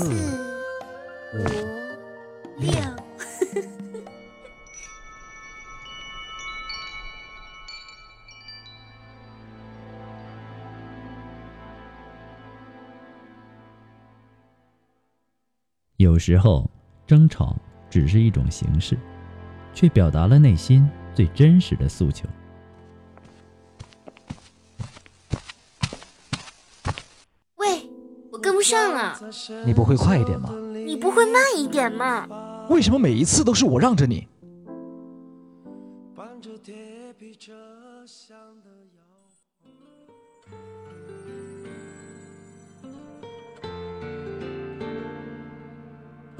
四、五、六。有时候，争吵只是一种形式，却表达了内心最真实的诉求。你不会快一点吗？你不会慢一点吗？为什么每一次都是我让着你？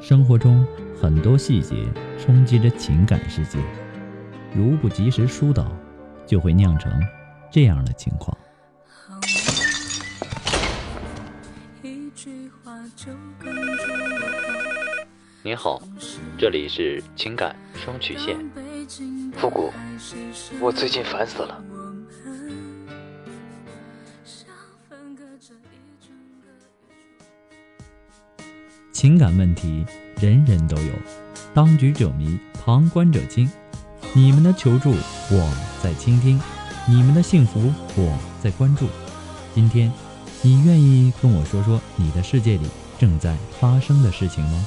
生活中很多细节冲击着情感世界，如不及时疏导，就会酿成这样的情况。你好，这里是情感双曲线。复古，我最近烦死了。情感问题人人都有，当局者迷，旁观者清。你们的求助我在倾听，你们的幸福我在关注。今天，你愿意跟我说说你的世界里正在发生的事情吗？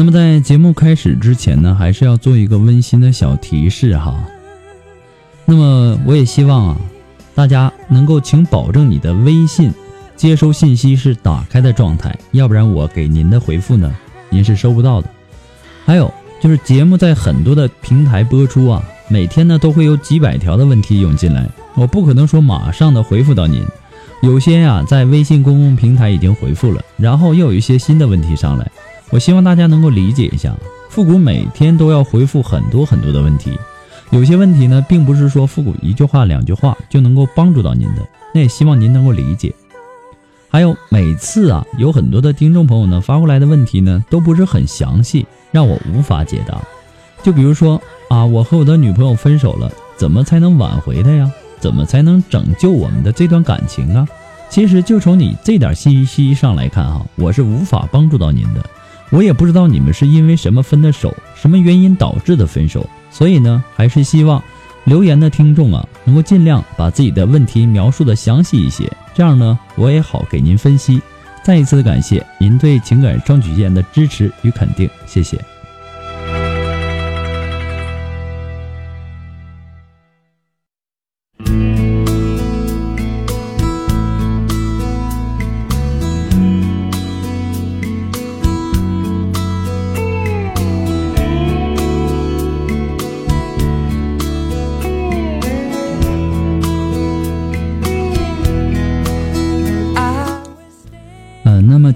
那么在节目开始之前呢，还是要做一个温馨的小提示哈。那么我也希望啊，大家能够请保证你的微信接收信息是打开的状态，要不然我给您的回复呢，您是收不到的。还有就是节目在很多的平台播出啊，每天呢都会有几百条的问题涌进来，我不可能说马上的回复到您。有些呀，在微信公共平台已经回复了，然后又有一些新的问题上来。我希望大家能够理解一下，复古每天都要回复很多很多的问题，有些问题呢，并不是说复古一句话两句话就能够帮助到您的，那也希望您能够理解。还有每次啊，有很多的听众朋友呢发过来的问题呢，都不是很详细，让我无法解答。就比如说啊，我和我的女朋友分手了，怎么才能挽回她呀？怎么才能拯救我们的这段感情啊？其实就从你这点信息上来看哈，我是无法帮助到您的。我也不知道你们是因为什么分的手，什么原因导致的分手，所以呢，还是希望留言的听众啊，能够尽量把自己的问题描述的详细一些，这样呢，我也好给您分析。再一次的感谢您对情感双曲线的支持与肯定，谢谢。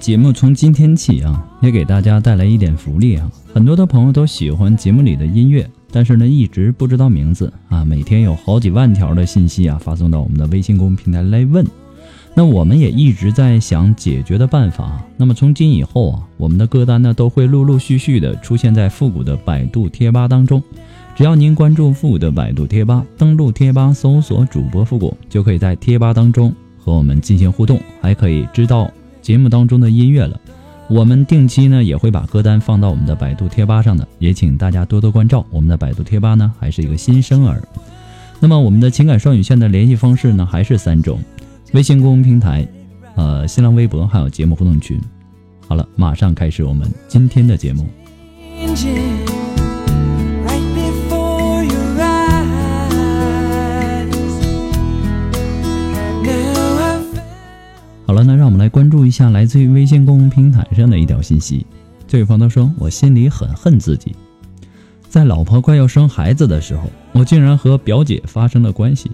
节目从今天起啊，也给大家带来一点福利啊。很多的朋友都喜欢节目里的音乐，但是呢，一直不知道名字啊。每天有好几万条的信息啊，发送到我们的微信公众平台来问。那我们也一直在想解决的办法。那么从今以后啊，我们的歌单呢都会陆陆续续的出现在复古的百度贴吧当中。只要您关注复古的百度贴吧，登录贴吧搜索主播复古，就可以在贴吧当中和我们进行互动，还可以知道节目当中的音乐了。我们定期呢也会把歌单放到我们的百度贴吧上的，也请大家多多关照。我们的百度贴吧呢还是一个新生儿。那么我们的情感双语线的联系方式呢还是三种。微信公众平台、呃，新浪微博，还有节目互动群。好了，马上开始我们今天的节目。好了，那让我们来关注一下来自于微信公众平台上的一条信息。这位朋友说：“我心里很恨自己，在老婆快要生孩子的时候，我竟然和表姐发生了关系。”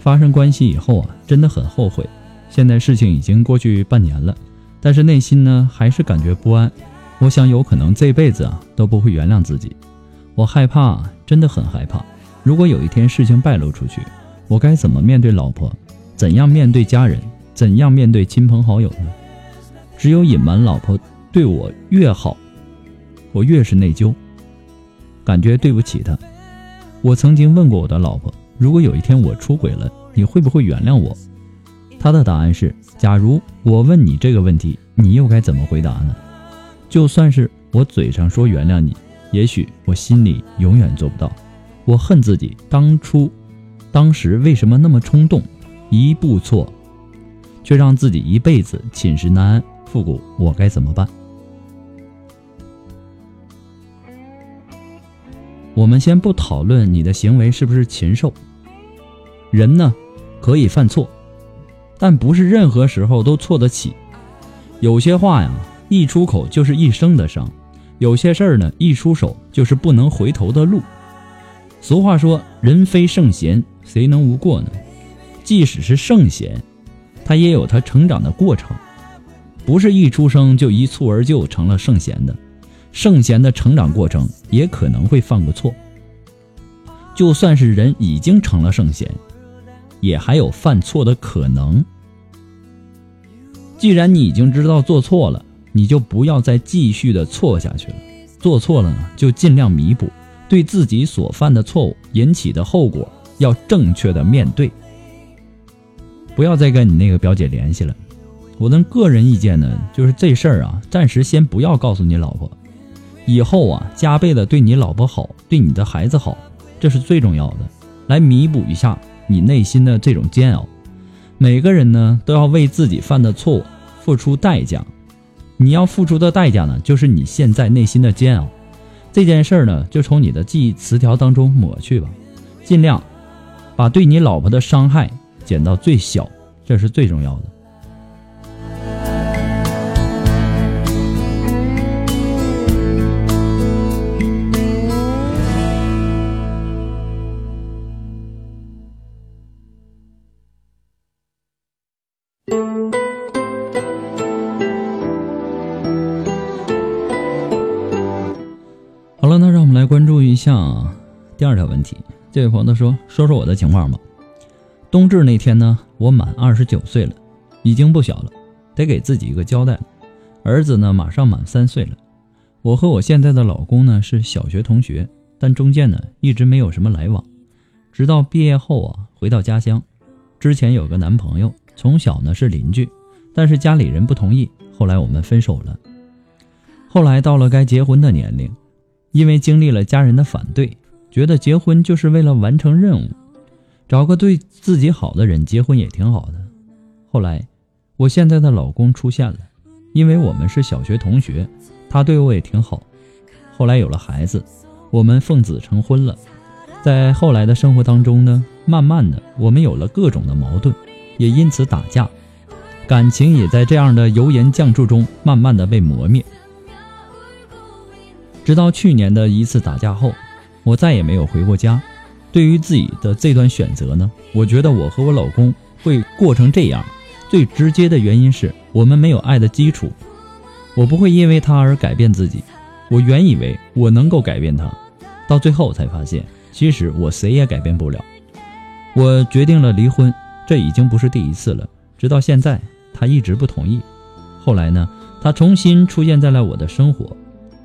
发生关系以后啊，真的很后悔。现在事情已经过去半年了，但是内心呢还是感觉不安。我想有可能这辈子啊都不会原谅自己。我害怕，真的很害怕。如果有一天事情败露出去，我该怎么面对老婆？怎样面对家人？怎样面对亲朋好友呢？只有隐瞒老婆对我越好，我越是内疚，感觉对不起她。我曾经问过我的老婆。如果有一天我出轨了，你会不会原谅我？她的答案是：假如我问你这个问题，你又该怎么回答呢？就算是我嘴上说原谅你，也许我心里永远做不到。我恨自己当初、当时为什么那么冲动，一步错，却让自己一辈子寝食难安。复古，我该怎么办？我们先不讨论你的行为是不是禽兽。人呢，可以犯错，但不是任何时候都错得起。有些话呀，一出口就是一生的伤；有些事儿呢，一出手就是不能回头的路。俗话说：“人非圣贤，谁能无过呢？”即使是圣贤，他也有他成长的过程，不是一出生就一蹴而就成了圣贤的。圣贤的成长过程也可能会犯过错，就算是人已经成了圣贤，也还有犯错的可能。既然你已经知道做错了，你就不要再继续的错下去了。做错了呢，就尽量弥补，对自己所犯的错误引起的后果要正确的面对。不要再跟你那个表姐联系了。我的个人意见呢，就是这事儿啊，暂时先不要告诉你老婆。以后啊，加倍的对你老婆好，对你的孩子好，这是最重要的，来弥补一下你内心的这种煎熬。每个人呢，都要为自己犯的错误付出代价。你要付出的代价呢，就是你现在内心的煎熬。这件事儿呢，就从你的记忆词条当中抹去吧，尽量把对你老婆的伤害减到最小，这是最重要的。好了，那让我们来关注一下第二条问题。这位朋友说：“说说我的情况吧。冬至那天呢，我满二十九岁了，已经不小了，得给自己一个交代了。儿子呢，马上满三岁了。我和我现在的老公呢是小学同学，但中间呢一直没有什么来往。直到毕业后啊，回到家乡，之前有个男朋友，从小呢是邻居，但是家里人不同意，后来我们分手了。后来到了该结婚的年龄，因为经历了家人的反对，觉得结婚就是为了完成任务，找个对自己好的人结婚也挺好的。后来，我现在的老公出现了，因为我们是小学同学，他对我也挺好。后来有了孩子，我们奉子成婚了。在后来的生活当中呢，慢慢的我们有了各种的矛盾，也因此打架，感情也在这样的油盐酱醋中慢慢的被磨灭。直到去年的一次打架后，我再也没有回过家。对于自己的这段选择呢，我觉得我和我老公会过成这样，最直接的原因是我们没有爱的基础。我不会因为他而改变自己。我原以为我能够改变他，到最后才发现。其实我谁也改变不了，我决定了离婚，这已经不是第一次了。直到现在，他一直不同意。后来呢，他重新出现在了我的生活。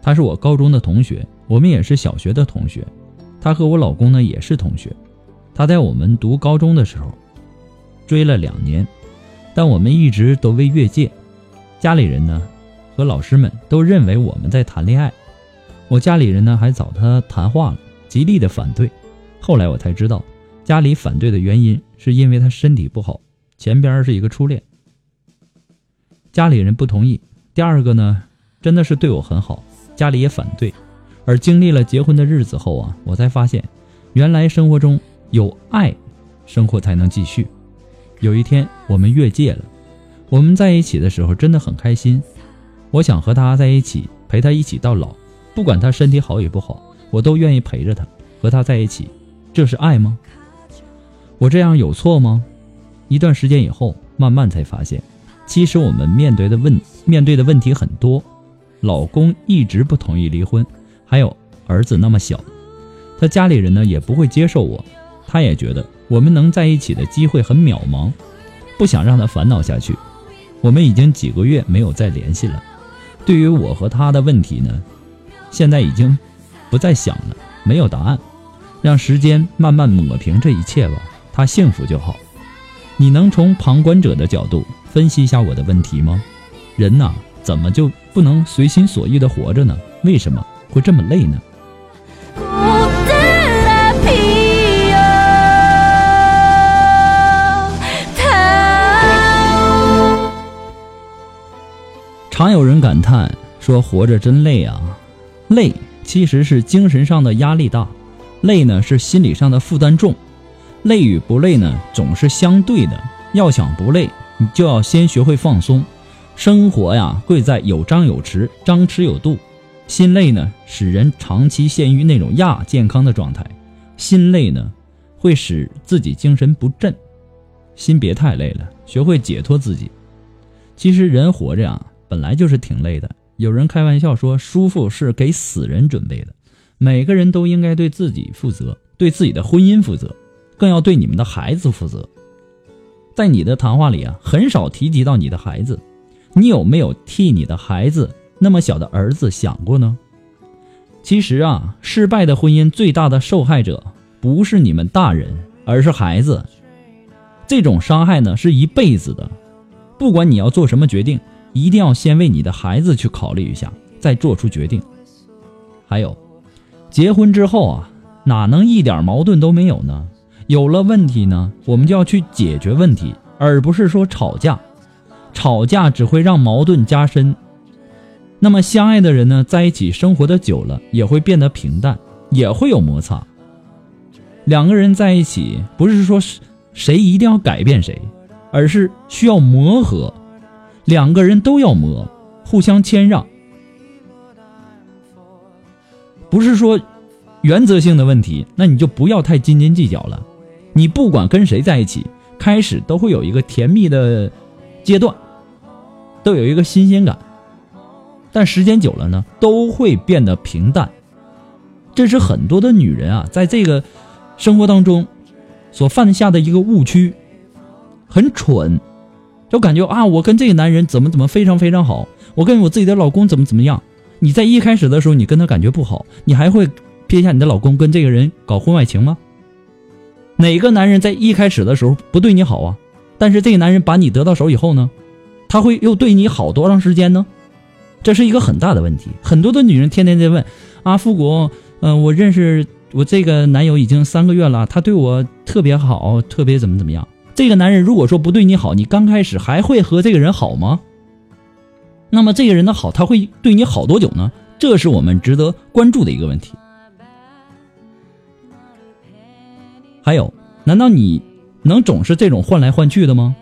他是我高中的同学，我们也是小学的同学。他和我老公呢也是同学。他在我们读高中的时候追了两年，但我们一直都未越界。家里人呢和老师们都认为我们在谈恋爱。我家里人呢还找他谈话了。极力的反对，后来我才知道，家里反对的原因是因为他身体不好，前边是一个初恋，家里人不同意。第二个呢，真的是对我很好，家里也反对。而经历了结婚的日子后啊，我才发现，原来生活中有爱，生活才能继续。有一天我们越界了，我们在一起的时候真的很开心，我想和他在一起，陪他一起到老，不管他身体好与不好。我都愿意陪着他，和他在一起，这是爱吗？我这样有错吗？一段时间以后，慢慢才发现，其实我们面对的问面对的问题很多。老公一直不同意离婚，还有儿子那么小，他家里人呢也不会接受我，他也觉得我们能在一起的机会很渺茫，不想让他烦恼下去。我们已经几个月没有再联系了。对于我和他的问题呢，现在已经。不再想了，没有答案，让时间慢慢抹平这一切吧。他幸福就好。你能从旁观者的角度分析一下我的问题吗？人呐，怎么就不能随心所欲的活着呢？为什么会这么累呢？常有人感叹说：“活着真累啊，累。”其实是精神上的压力大，累呢是心理上的负担重，累与不累呢总是相对的。要想不累，你就要先学会放松。生活呀，贵在有张有弛，张弛有度。心累呢，使人长期陷于那种亚健康的状态。心累呢，会使自己精神不振。心别太累了，学会解脱自己。其实人活着呀，本来就是挺累的。有人开玩笑说：“舒服是给死人准备的。”每个人都应该对自己负责，对自己的婚姻负责，更要对你们的孩子负责。在你的谈话里啊，很少提及到你的孩子，你有没有替你的孩子那么小的儿子想过呢？其实啊，失败的婚姻最大的受害者不是你们大人，而是孩子。这种伤害呢，是一辈子的。不管你要做什么决定。一定要先为你的孩子去考虑一下，再做出决定。还有，结婚之后啊，哪能一点矛盾都没有呢？有了问题呢，我们就要去解决问题，而不是说吵架。吵架只会让矛盾加深。那么，相爱的人呢，在一起生活的久了，也会变得平淡，也会有摩擦。两个人在一起，不是说谁一定要改变谁，而是需要磨合。两个人都要磨，互相谦让，不是说原则性的问题，那你就不要太斤斤计较了。你不管跟谁在一起，开始都会有一个甜蜜的阶段，都有一个新鲜感，但时间久了呢，都会变得平淡。这是很多的女人啊，在这个生活当中所犯下的一个误区，很蠢。就感觉啊，我跟这个男人怎么怎么非常非常好，我跟我自己的老公怎么怎么样。你在一开始的时候，你跟他感觉不好，你还会撇下你的老公跟这个人搞婚外情吗？哪个男人在一开始的时候不对你好啊？但是这个男人把你得到手以后呢，他会又对你好多长时间呢？这是一个很大的问题。很多的女人天天在问啊，富国，嗯、我认识我这个男友已经三个月了，他对我特别好，特别怎么怎么样。这个男人如果说不对你好，你刚开始还会和这个人好吗？那么这个人的好，他会对你好多久呢？这是我们值得关注的一个问题。还有，难道你能总是这种换来换去的吗？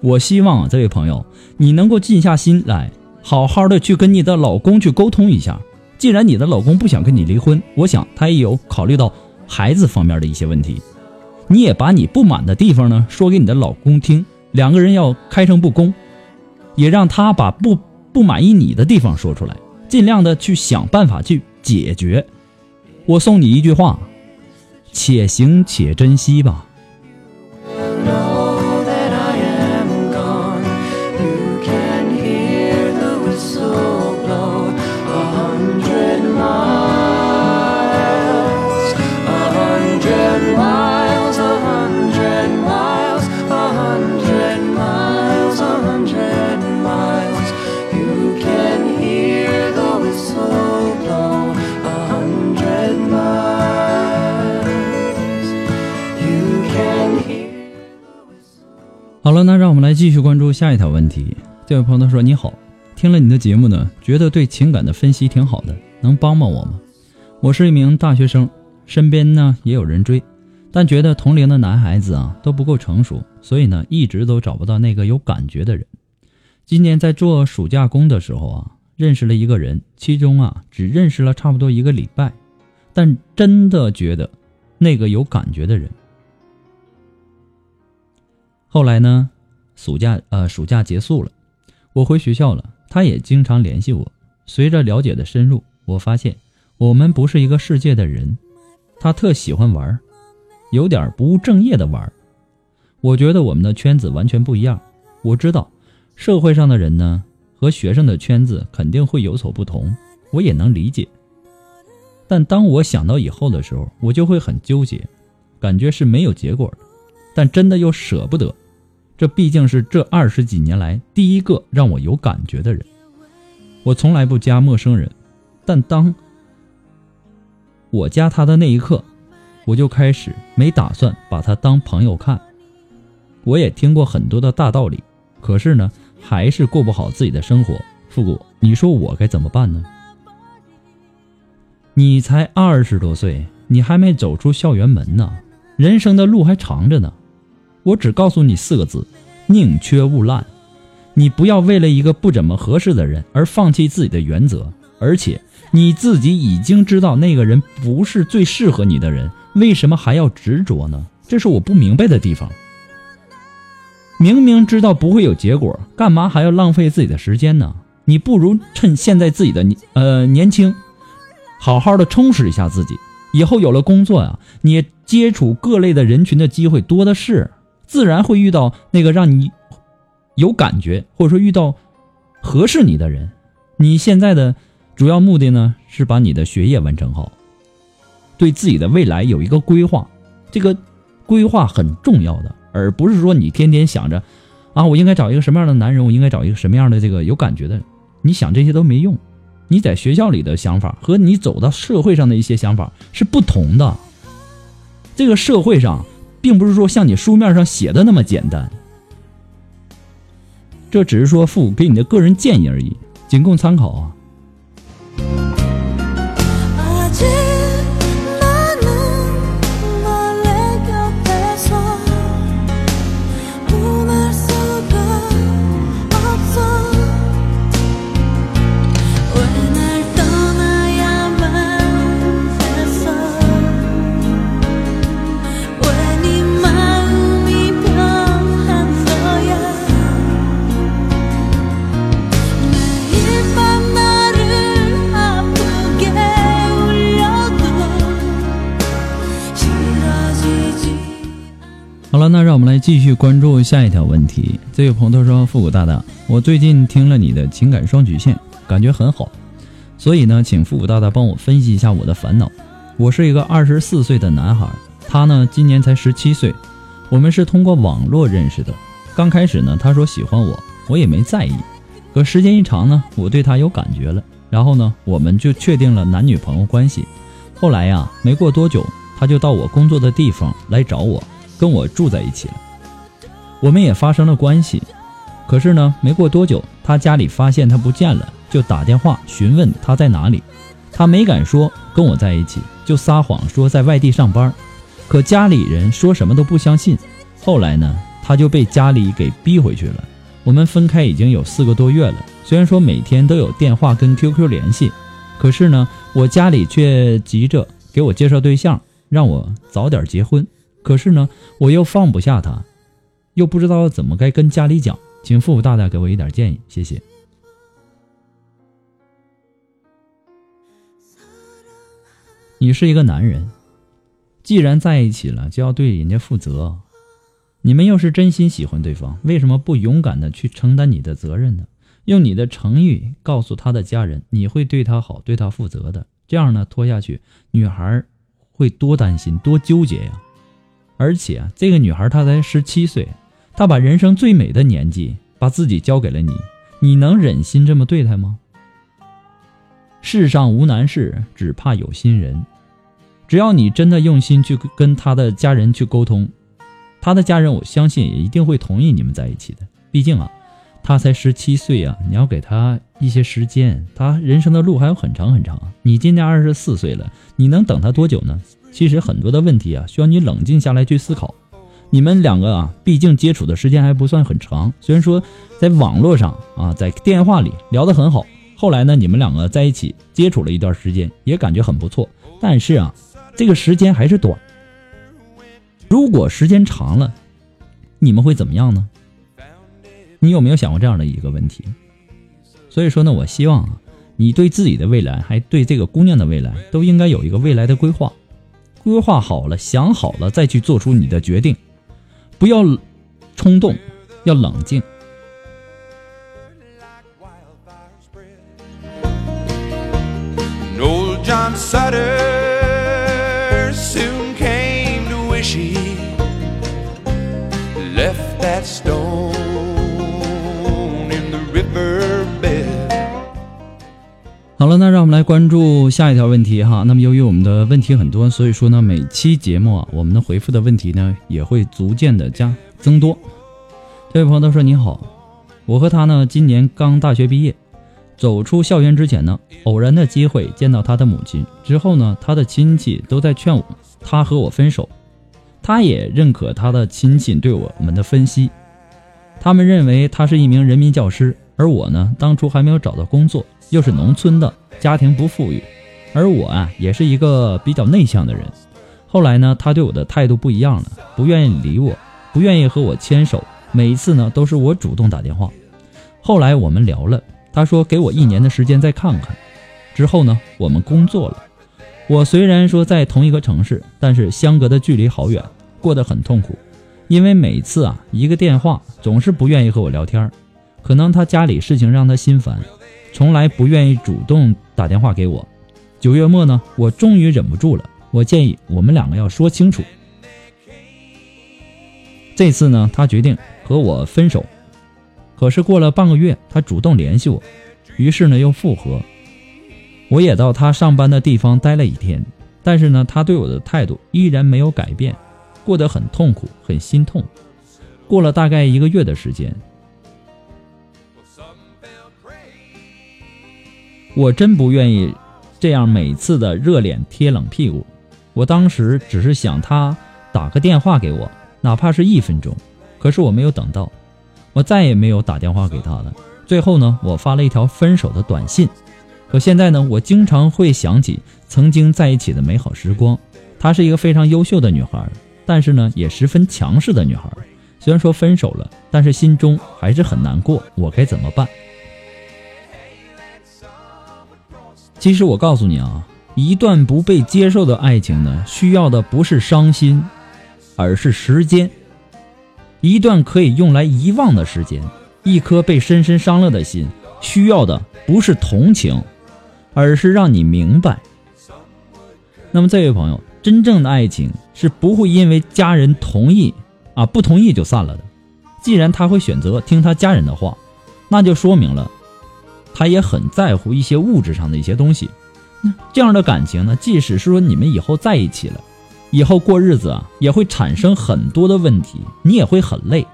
我希望，这位朋友，你能够静下心来，好好的去跟你的老公去沟通一下。既然你的老公不想跟你离婚，我想他也有考虑到孩子方面的一些问题。你也把你不满的地方呢说给你的老公听，两个人要开诚布公，也让他把不不满意你的地方说出来，尽量的去想办法去解决。我送你一句话：且行且珍惜吧。那让我们来继续关注下一条问题。这位朋友他说：“你好，听了你的节目呢，觉得对情感的分析挺好的，能帮帮我吗？我是一名大学生，身边呢也有人追，但觉得同龄的男孩子啊都不够成熟，所以呢一直都找不到那个有感觉的人。今年在做暑假工的时候啊，认识了一个人，其中啊只认识了差不多一个礼拜，但真的觉得那个有感觉的人。”后来呢，暑假呃暑假结束了，我回学校了，他也经常联系我。随着了解的深入，我发现我们不是一个世界的人。他特喜欢玩，有点不务正业的玩。我觉得我们的圈子完全不一样。我知道社会上的人呢和学生的圈子肯定会有所不同，我也能理解。但当我想到以后的时候，我就会很纠结，感觉是没有结果的，但真的又舍不得。这毕竟是这二十几年来第一个让我有感觉的人。我从来不加陌生人，但当我加他的那一刻，我就开始没打算把他当朋友看。我也听过很多的大道理，可是呢，还是过不好自己的生活。复古，你说我该怎么办呢？你才二十多岁，你还没走出校园门呢，人生的路还长着呢。我只告诉你四个字：宁缺毋滥。你不要为了一个不怎么合适的人而放弃自己的原则，而且你自己已经知道那个人不是最适合你的人，为什么还要执着呢？这是我不明白的地方。明明知道不会有结果，干嘛还要浪费自己的时间呢？你不如趁现在自己的呃年轻，好好的充实一下自己。以后有了工作啊，你接触各类的人群的机会多的是，自然会遇到那个让你有感觉，或者说遇到合适你的人。你现在的主要目的呢，是把你的学业完成好，对自己的未来有一个规划。这个规划很重要的，而不是说你天天想着啊，我应该找一个什么样的男人，我应该找一个什么样的这个有感觉的。你想这些都没用。你在学校里的想法和你走到社会上的一些想法是不同的。这个社会上，并不是说像你书面上写的那么简单。这只是说父母给你的个人建议而已，仅供参考啊。继续关注下一条问题。这位朋友说：“复古大大，我最近听了你的情感双曲线，感觉很好，所以呢，请复古大大帮我分析一下我的烦恼。我是一个二十四岁的男孩，他呢今年才十七岁，我们是通过网络认识的。刚开始呢，他说喜欢我，我也没在意，可时间一长呢，我对他有感觉了，然后呢，我们就确定了男女朋友关系。后来呀，没过多久，他就到我工作的地方来找我，跟我住在一起了。我们也发生了关系。可是呢，没过多久，他家里发现他不见了，就打电话询问他在哪里。他没敢说跟我在一起，就撒谎说在外地上班。可家里人说什么都不相信。后来呢，他就被家里给逼回去了。我们分开已经有四个多月了，虽然说每天都有电话跟 QQ 联系，可是呢，我家里却急着给我介绍对象，让我早点结婚。可是呢，我又放不下他，又不知道怎么该跟家里讲，请父母大大给我一点建议，谢谢。你是一个男人，既然在一起了，就要对人家负责。你们又是真心喜欢对方，为什么不勇敢的去承担你的责任呢？用你的诚意告诉他的家人，你会对他好，对他负责的。这样呢，拖下去，女孩会多担心，多纠结呀。而且啊，这个女孩她才十七岁，他把人生最美的年纪把自己交给了你，你能忍心这么对他吗？世上无难事，只怕有心人。只要你真的用心去跟他的家人去沟通，他的家人我相信也一定会同意你们在一起的。毕竟啊，他才十七岁啊，你要给他一些时间，他人生的路还有很长很长。你今年二十四岁了，你能等他多久呢？其实很多的问题啊，需要你冷静下来去思考。你们两个啊，毕竟接触的时间还不算很长，虽然说在网络上啊，在电话里聊得很好，后来呢，你们两个在一起接触了一段时间，也感觉很不错，但是啊。这个时间还是短，如果时间长了，你们会怎么样呢？你有没有想过这样的一个问题？所以说呢，我希望啊，你对自己的未来，还对这个姑娘的未来，都应该有一个未来的规划。规划好了，想好了再去做出你的决定，不要冲动，要冷静。好了，那让我们来关注下一条问题哈。那么由于我们的问题很多，所以说呢，每期节目啊，我们的回复的问题呢也会逐渐的加增多。这位朋友他说：“你好，我和他呢今年刚大学毕业，走出校园之前呢，偶然的机会见到他的母亲，之后呢，他的亲戚都在劝我他和我分手。”他也认可他的亲戚对我们的分析，他们认为他是一名人民教师，而我呢，当初还没有找到工作，又是农村的家庭不富裕，而我啊，也是一个比较内向的人。后来呢，他对我的态度不一样了，不愿意理我，不愿意和我牵手，每一次呢，都是我主动打电话。后来我们聊了，他说给我一年的时间再看看，之后呢，我们工作了。我虽然说在同一个城市，但是相隔的距离好远，过得很痛苦。因为每次啊一个电话，总是不愿意和我聊天可能他家里事情让他心烦，从来不愿意主动打电话给我。九月末呢，我终于忍不住了，我建议我们两个要说清楚。这次呢，他决定和我分手。可是过了半个月，他主动联系我，于是呢又复合。我也到他上班的地方待了一天，但是呢，他对我的态度依然没有改变，过得很痛苦，很心痛。过了大概一个月的时间，我真不愿意这样每次的热脸贴冷屁股。我当时只是想他打个电话给我，哪怕是一分钟，可是我没有等到，我再也没有打电话给他了。最后呢，我发了一条分手的短信。可现在呢，我经常会想起曾经在一起的美好时光。她是一个非常优秀的女孩，但是呢，也十分强势的女孩。虽然说分手了，但是心中还是很难过。我该怎么办？其实我告诉你啊，一段不被接受的爱情呢，需要的不是伤心，而是时间。一段可以用来遗忘的时间，一颗被深深伤了的心，需要的不是同情。而是让你明白，那么这位朋友，真正的爱情是不会因为家人同意啊不同意就散了的。既然他会选择听他家人的话，那就说明了他也很在乎一些物质上的一些东西。这样的感情呢，即使是说你们以后在一起了，以后过日子啊，也会产生很多的问题，你也会很累。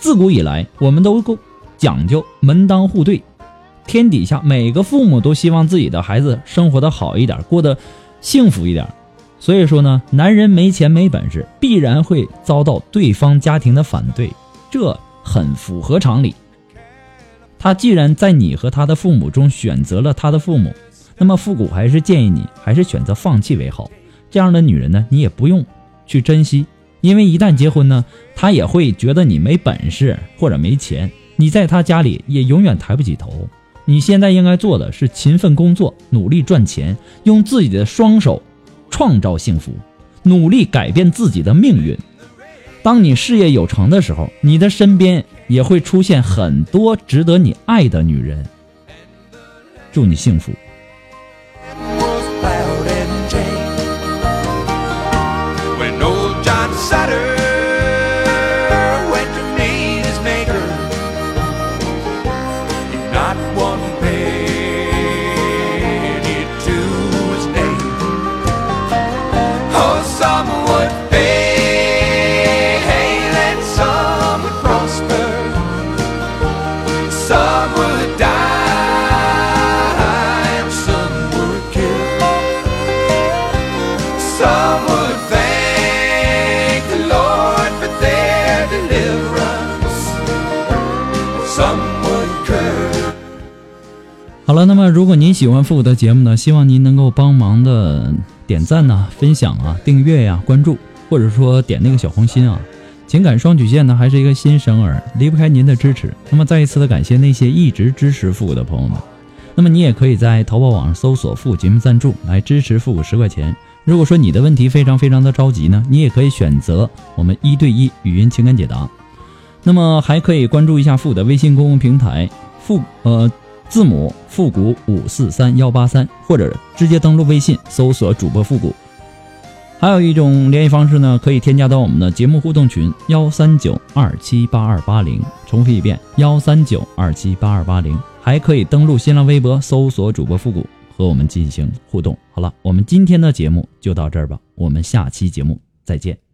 自古以来，我们都够讲究门当户对，天底下每个父母都希望自己的孩子生活的好一点，过得幸福一点。所以说呢，男人没钱没本事，必然会遭到对方家庭的反对，这很符合常理。他既然在你和他的父母中选择了他的父母，那么复古还是建议你还是选择放弃为好。这样的女人呢，你也不用去珍惜，因为一旦结婚呢，她也会觉得你没本事或者没钱，你在他家里也永远抬不起头。你现在应该做的是勤奋工作，努力赚钱，用自己的双手。创造幸福，努力改变自己的命运。当你事业有成的时候，你的身边也会出现很多值得你爱的女人。祝你幸福。么如果您喜欢复古的节目呢，希望您能够帮忙的点赞呐、分享啊、订阅呀、关注，或者说点那个小红心啊。情感双曲线呢还是一个新生儿，离不开您的支持。那么再一次的感谢那些一直支持复古的朋友们。那么你也可以在淘宝网上搜索“复古节目赞助”来支持复古十块钱。如果说你的问题非常非常的着急呢，你也可以选择我们一对一语音情感解答。那么还可以关注一下复古的微信公共平台复呃。字母复古五四三幺八三，或者直接登录微信搜索主播复古。还有一种联系方式呢，可以添加到我们的节目互动群幺三九二七八二八零。重复一遍幺三九二七八二八零。还可以登录新浪微博搜索主播复古和我们进行互动。好了，我们今天的节目就到这儿吧，我们下期节目再见。